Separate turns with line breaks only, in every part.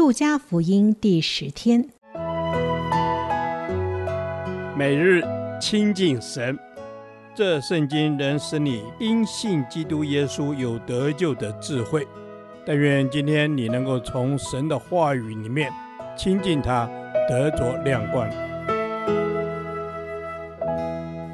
路加福音第十天，
每日亲近神，这圣经能使你因信基督耶稣有得救的智慧。但愿今天你能够从神的话语里面亲近他，得着亮光。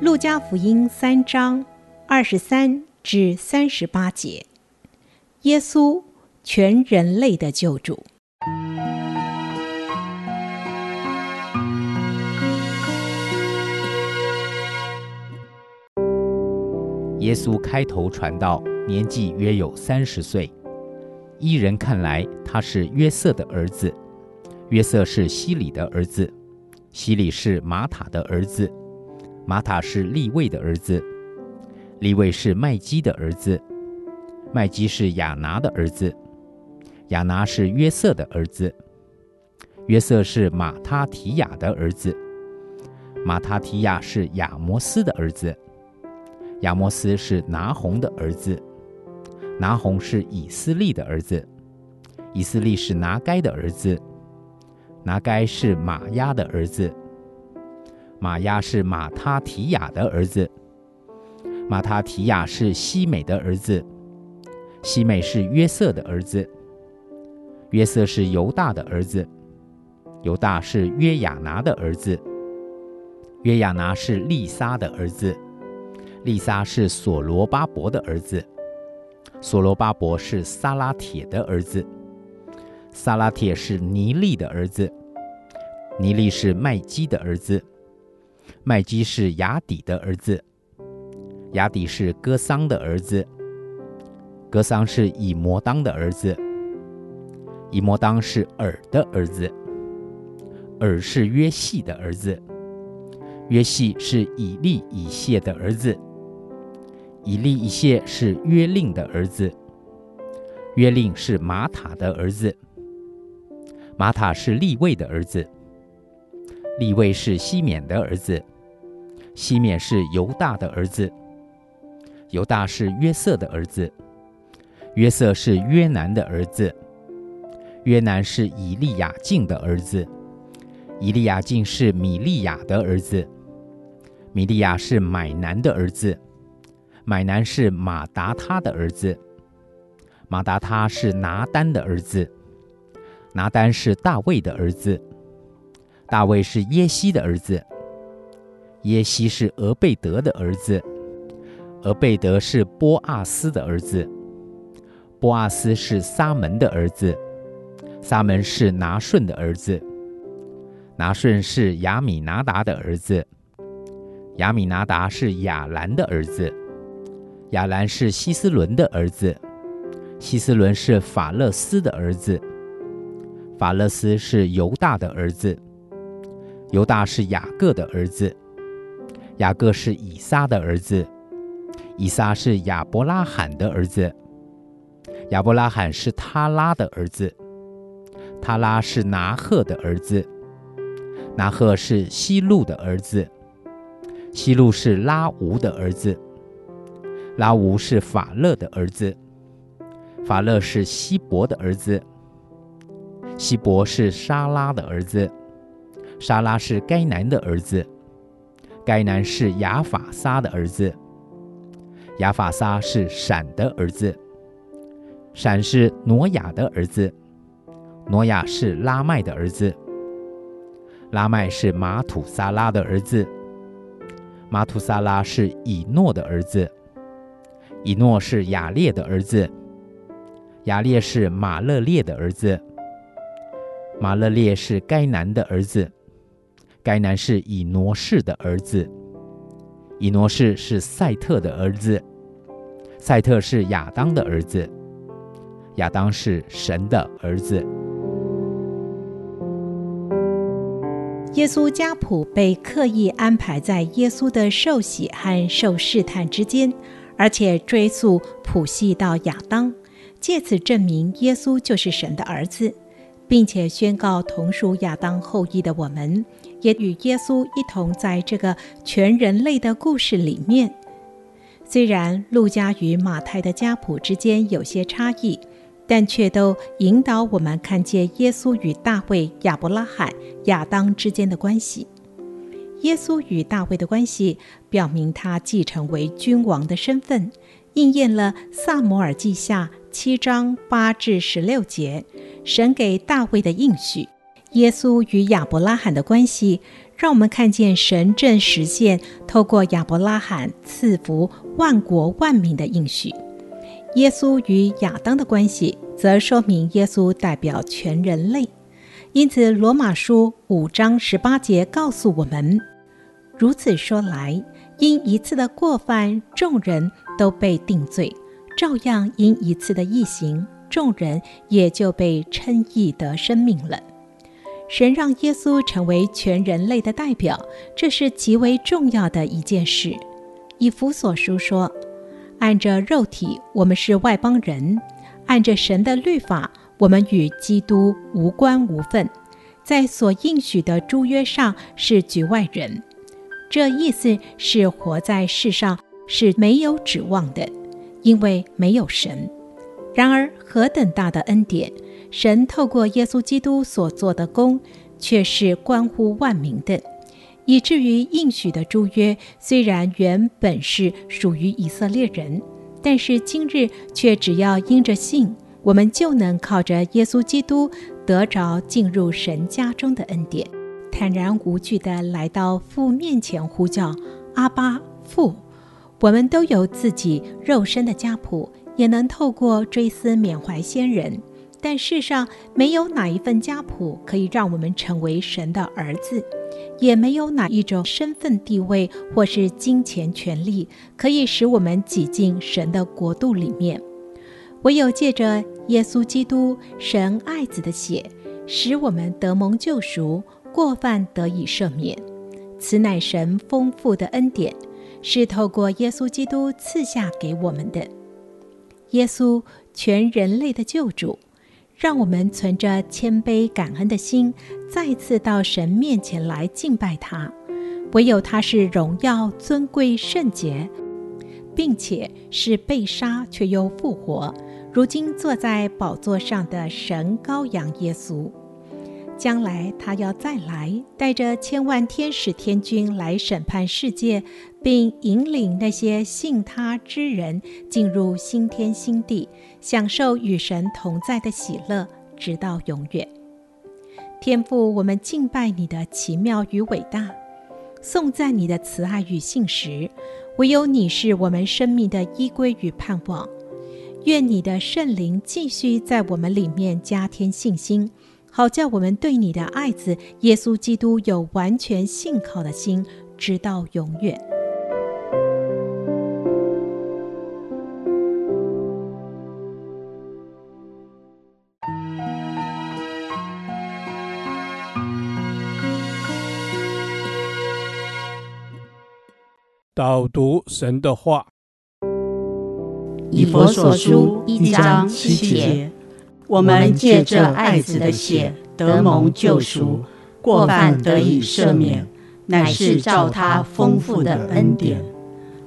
路加福音三章二十三至三十八节，耶稣。全人类的救主。
耶稣开头传道，年纪约有三十岁。依人看来，他是约瑟的儿子；约瑟是希里的儿子；希里是马塔的儿子；马塔是利未的儿子；利未是麦基的儿子；麦基是亚拿的儿子。亚拿是约瑟的儿子，约瑟是马他提亚的儿子，马他提亚是亚摩斯的儿子，亚摩斯是拿红的儿子，拿红是以斯利的儿子，以斯利是拿该的儿子，拿该是玛押的儿子，玛押是马他提亚的儿子，马他提亚是西美的儿子，西美是约瑟的儿子。约瑟是犹大的儿子，犹大是约亚拿的儿子，约亚拿是利沙的儿子，丽莎是所罗巴伯的儿子，所罗巴伯是撒拉铁的儿子，撒拉铁是尼利的儿子，尼利是麦基的儿子，麦基是雅底的儿子，雅底是哥桑的儿子，哥桑是以摩当的儿子。以摩当是珥的儿子，珥是约细的儿子，约细是以利以谢的儿子，以利以谢是约令的儿子，约令是玛塔的儿子，玛塔是利位的儿子，利位是西缅的儿子，西缅是犹大的儿子，犹大是约瑟的儿子，约瑟是约南的儿子。约南是以利亚敬的儿子，以利亚敬是米利亚的儿子，米利亚是买南的儿子，买南是马达他的儿子，马达他是拿单的儿子，拿单是大卫的儿子，大卫是耶西的儿子，耶西是俄贝德的儿子，俄贝德是波阿斯的儿子，波阿斯是撒门的儿子。撒门是拿顺的儿子，拿顺是亚米拿达的儿子，亚米拿达是亚兰的儿子，亚兰是希斯伦的儿子，希斯伦是法勒斯的儿子，法勒斯是犹大的儿子，犹大是雅各的儿子，雅各是以撒的儿子，以撒是亚伯拉罕的儿子，亚伯拉罕是他拉的儿子。他拉是拿鹤的儿子，拿鹤是希路的儿子，希路是拉吾的儿子，拉吾是法勒的儿子，法勒是希伯的儿子，希伯是沙拉的儿子，沙拉是该南的儿子，该南是亚法撒的儿子，亚法撒是闪的儿子，闪是挪亚的儿子。挪亚是拉麦的儿子，拉麦是马土撒拉的儿子，马土撒拉是以诺的儿子，以诺是亚列的儿子，亚列是马勒列的儿子，马勒列是该南的儿子，该南是以挪士的儿子，以挪士是赛特的儿子，赛特是亚当的儿子，亚当是神的儿子。
耶稣家谱被刻意安排在耶稣的受洗和受试探之间，而且追溯谱系到亚当，借此证明耶稣就是神的儿子，并且宣告同属亚当后裔的我们，也与耶稣一同在这个全人类的故事里面。虽然路加与马太的家谱之间有些差异，但却都引导我们看见耶稣与大卫、亚伯拉罕、亚当之间的关系。耶稣与大卫的关系，表明他继承为君王的身份，应验了撒母耳记下七章八至十六节，神给大卫的应许。耶稣与亚伯拉罕的关系，让我们看见神正实现透过亚伯拉罕赐福万国万民的应许。耶稣与亚当的关系，则说明耶稣代表全人类。因此，罗马书五章十八节告诉我们。如此说来，因一次的过犯，众人都被定罪；照样因一次的异行，众人也就被称义得生命了。神让耶稣成为全人类的代表，这是极为重要的一件事。以弗所书说：“按着肉体，我们是外邦人；按着神的律法，我们与基督无关无分，在所应许的诸约上是局外人。”这意思是活在世上是没有指望的，因为没有神。然而何等大的恩典！神透过耶稣基督所做的工，却是关乎万民的，以至于应许的诸约虽然原本是属于以色列人，但是今日却只要因着信，我们就能靠着耶稣基督得着进入神家中的恩典。坦然无惧地来到父面前呼叫阿巴父，我们都有自己肉身的家谱，也能透过追思缅怀先人。但世上没有哪一份家谱可以让我们成为神的儿子，也没有哪一种身份地位或是金钱权利可以使我们挤进神的国度里面。唯有借着耶稣基督神爱子的血，使我们得蒙救赎。过犯得以赦免，此乃神丰富的恩典，是透过耶稣基督赐下给我们的。耶稣全人类的救主，让我们存着谦卑感恩的心，再次到神面前来敬拜他。唯有他是荣耀、尊贵、圣洁，并且是被杀却又复活，如今坐在宝座上的神羔羊耶稣。将来他要再来，带着千万天使天军来审判世界，并引领那些信他之人进入新天新地，享受与神同在的喜乐，直到永远。天父，我们敬拜你的奇妙与伟大，颂赞你的慈爱与信实。唯有你是我们生命的依归与盼望。愿你的圣灵继续在我们里面加添信心。好叫我们对你的爱子耶稣基督有完全信靠的心，直到永远。
导读神的话，
以弗所书一章七节。我们借着爱子的血得蒙救赎，过犯得以赦免，乃是照他丰富的恩典。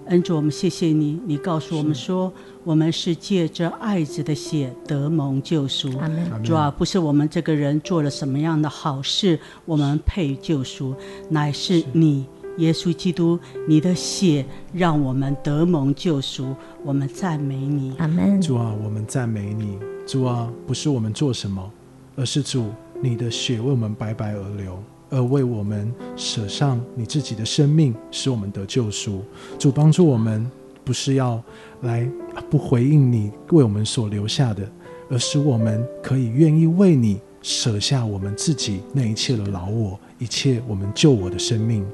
恩主，我们谢谢你，你告诉我们说，我们是借着爱子的血得蒙救赎。主啊，不是我们这个人做了什么样的好事，我们配救赎，乃是你。耶稣基督，你的血让我们得蒙救赎，我们赞美你。
阿门。主啊，我们赞美你。主啊，不是我们做什么，而是主你的血为我们白白而流，而为我们舍上你自己的生命，使我们得救赎。主帮助我们，不是要来不回应你为我们所留下的，而是我们可以愿意为你舍下我们自己那一切的老我，一切我们救我的生命。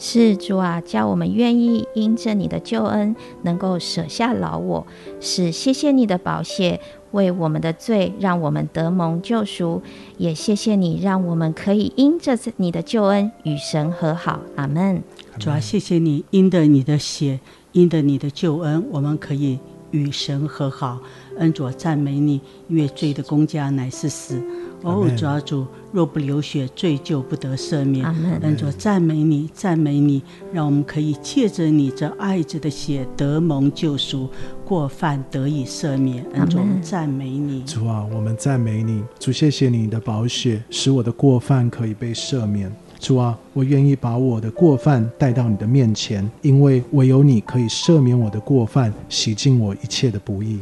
是主啊，叫我们愿意因着你的救恩，能够舍下老我，是谢谢你的宝血为我们的罪，让我们得蒙救赎。也谢谢你，让我们可以因着你的救恩与神和好。阿门。
主啊，谢谢你，因着你的血，因着你的救恩，我们可以与神和好。恩主赞美你，因为罪的公家乃是死。哦，主啊主，若不流血，罪就不得赦免。
阿门。
恩主赞美你，赞美你，让我们可以借着你这爱子的血得蒙救赎，过犯得以赦免。恩主赞美你，
主啊，我们赞美你，主谢谢你的宝血，使我的过犯可以被赦免。主啊，我愿意把我的过犯带到你的面前，因为唯有你可以赦免我的过犯，洗净我一切的不
义。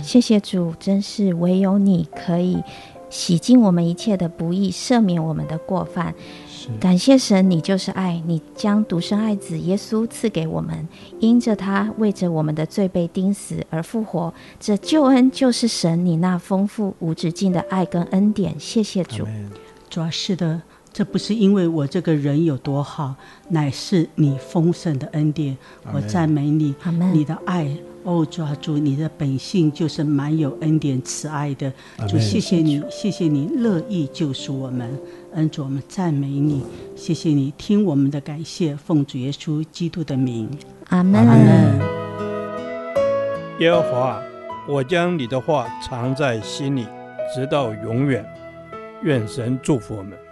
谢谢主，真是唯有你可以洗净我们一切的不义，赦免我们的过犯。感谢神，你就是爱，你将独生爱子耶稣赐给我们，因着他为着我们的罪被钉死而复活，这救恩就是神你那丰富无止境的爱跟恩典。谢谢主。
主啊，是的。这不是因为我这个人有多好，乃是你丰盛的恩典。我赞美你，你的爱哦，主啊主，你的本性就是蛮有恩典慈爱的。主，谢谢你，谢谢你乐意救赎我们。恩主，我们赞美你，谢谢你听我们的感谢，奉主耶稣基督的名，
阿门。
耶和华，我将你的话藏在心里，直到永远。愿神祝福我们。